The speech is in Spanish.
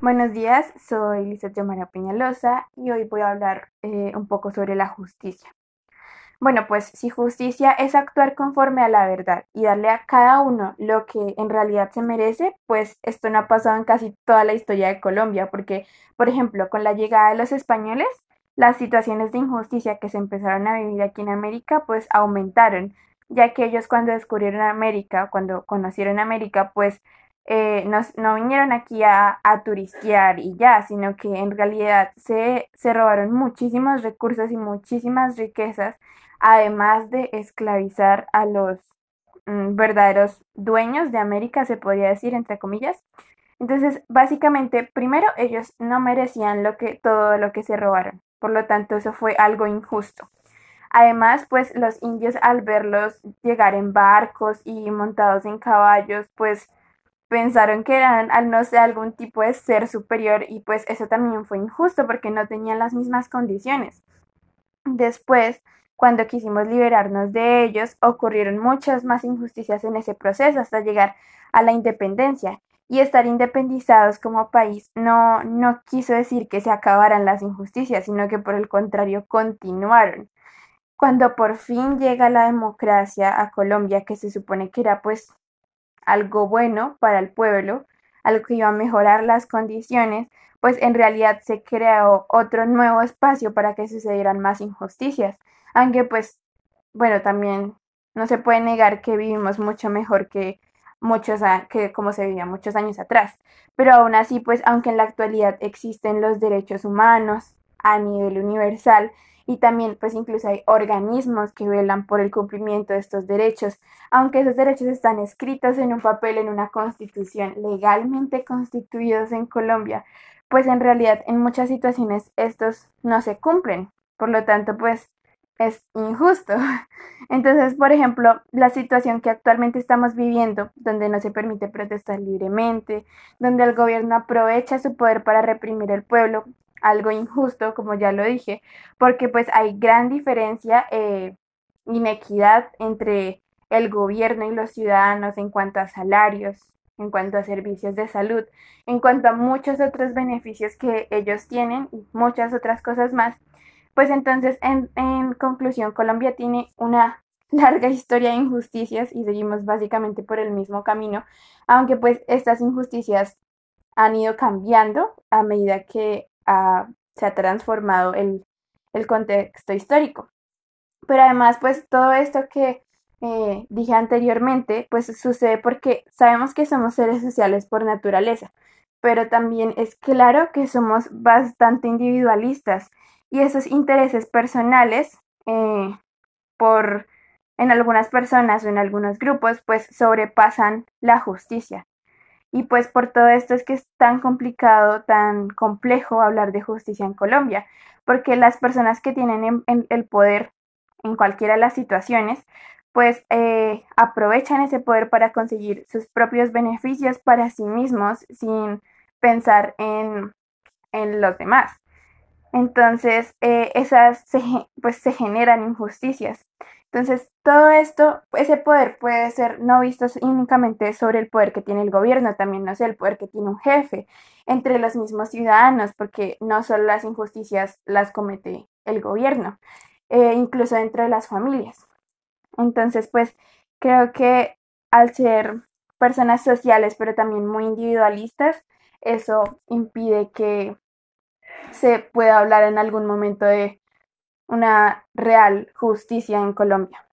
Buenos días, soy Lizeth María Peñalosa y hoy voy a hablar eh, un poco sobre la justicia. Bueno, pues si justicia es actuar conforme a la verdad y darle a cada uno lo que en realidad se merece, pues esto no ha pasado en casi toda la historia de Colombia, porque, por ejemplo, con la llegada de los españoles, las situaciones de injusticia que se empezaron a vivir aquí en América, pues aumentaron, ya que ellos cuando descubrieron América, cuando conocieron América, pues eh, no, vinieron aquí a, a, turistear y ya, sino que en realidad se, se robaron muchísimos recursos y muchísimas riquezas, además de esclavizar a los mm, verdaderos dueños de América, se podría decir, entre comillas. Entonces, básicamente, primero ellos no merecían lo que, todo lo que se robaron, por lo tanto, eso fue algo injusto. Además, pues los indios al verlos llegar en barcos y montados en caballos, pues pensaron que eran al no ser algún tipo de ser superior y pues eso también fue injusto porque no tenían las mismas condiciones. Después, cuando quisimos liberarnos de ellos, ocurrieron muchas más injusticias en ese proceso hasta llegar a la independencia. Y estar independizados como país no, no quiso decir que se acabaran las injusticias, sino que por el contrario continuaron. Cuando por fin llega la democracia a Colombia, que se supone que era pues algo bueno para el pueblo, algo que iba a mejorar las condiciones, pues en realidad se creó otro nuevo espacio para que sucedieran más injusticias. Aunque pues, bueno, también no se puede negar que vivimos mucho mejor que muchos que como se vivía muchos años atrás. Pero aún así, pues aunque en la actualidad existen los derechos humanos a nivel universal, y también pues incluso hay organismos que velan por el cumplimiento de estos derechos, aunque esos derechos están escritos en un papel en una constitución legalmente constituidos en Colombia, pues en realidad en muchas situaciones estos no se cumplen, por lo tanto pues es injusto. Entonces, por ejemplo, la situación que actualmente estamos viviendo, donde no se permite protestar libremente, donde el gobierno aprovecha su poder para reprimir el pueblo, algo injusto, como ya lo dije, porque pues hay gran diferencia, eh, inequidad entre el gobierno y los ciudadanos en cuanto a salarios, en cuanto a servicios de salud, en cuanto a muchos otros beneficios que ellos tienen y muchas otras cosas más. Pues entonces, en, en conclusión, Colombia tiene una larga historia de injusticias y seguimos básicamente por el mismo camino, aunque pues estas injusticias han ido cambiando a medida que se ha transformado el, el, contexto histórico. Pero además, pues todo esto que eh, dije anteriormente, pues sucede porque sabemos que somos seres sociales por naturaleza, pero también es claro que somos bastante individualistas y esos intereses personales eh, por en algunas personas o en algunos grupos pues sobrepasan la justicia. Y pues por todo esto es que es tan complicado, tan complejo hablar de justicia en Colombia, porque las personas que tienen el poder en cualquiera de las situaciones, pues eh, aprovechan ese poder para conseguir sus propios beneficios para sí mismos sin pensar en, los demás. Entonces, eh, esas pues se generan injusticias. Entonces, todo esto, ese poder puede ser no visto únicamente sobre el poder que tiene el gobierno, también no sé, el poder que tiene un jefe entre los mismos ciudadanos, porque no solo las injusticias las comete el gobierno, eh, incluso dentro de las familias. Entonces, pues creo que al ser personas sociales, pero también muy individualistas, eso impide que se pueda hablar en algún momento de una real justicia en Colombia.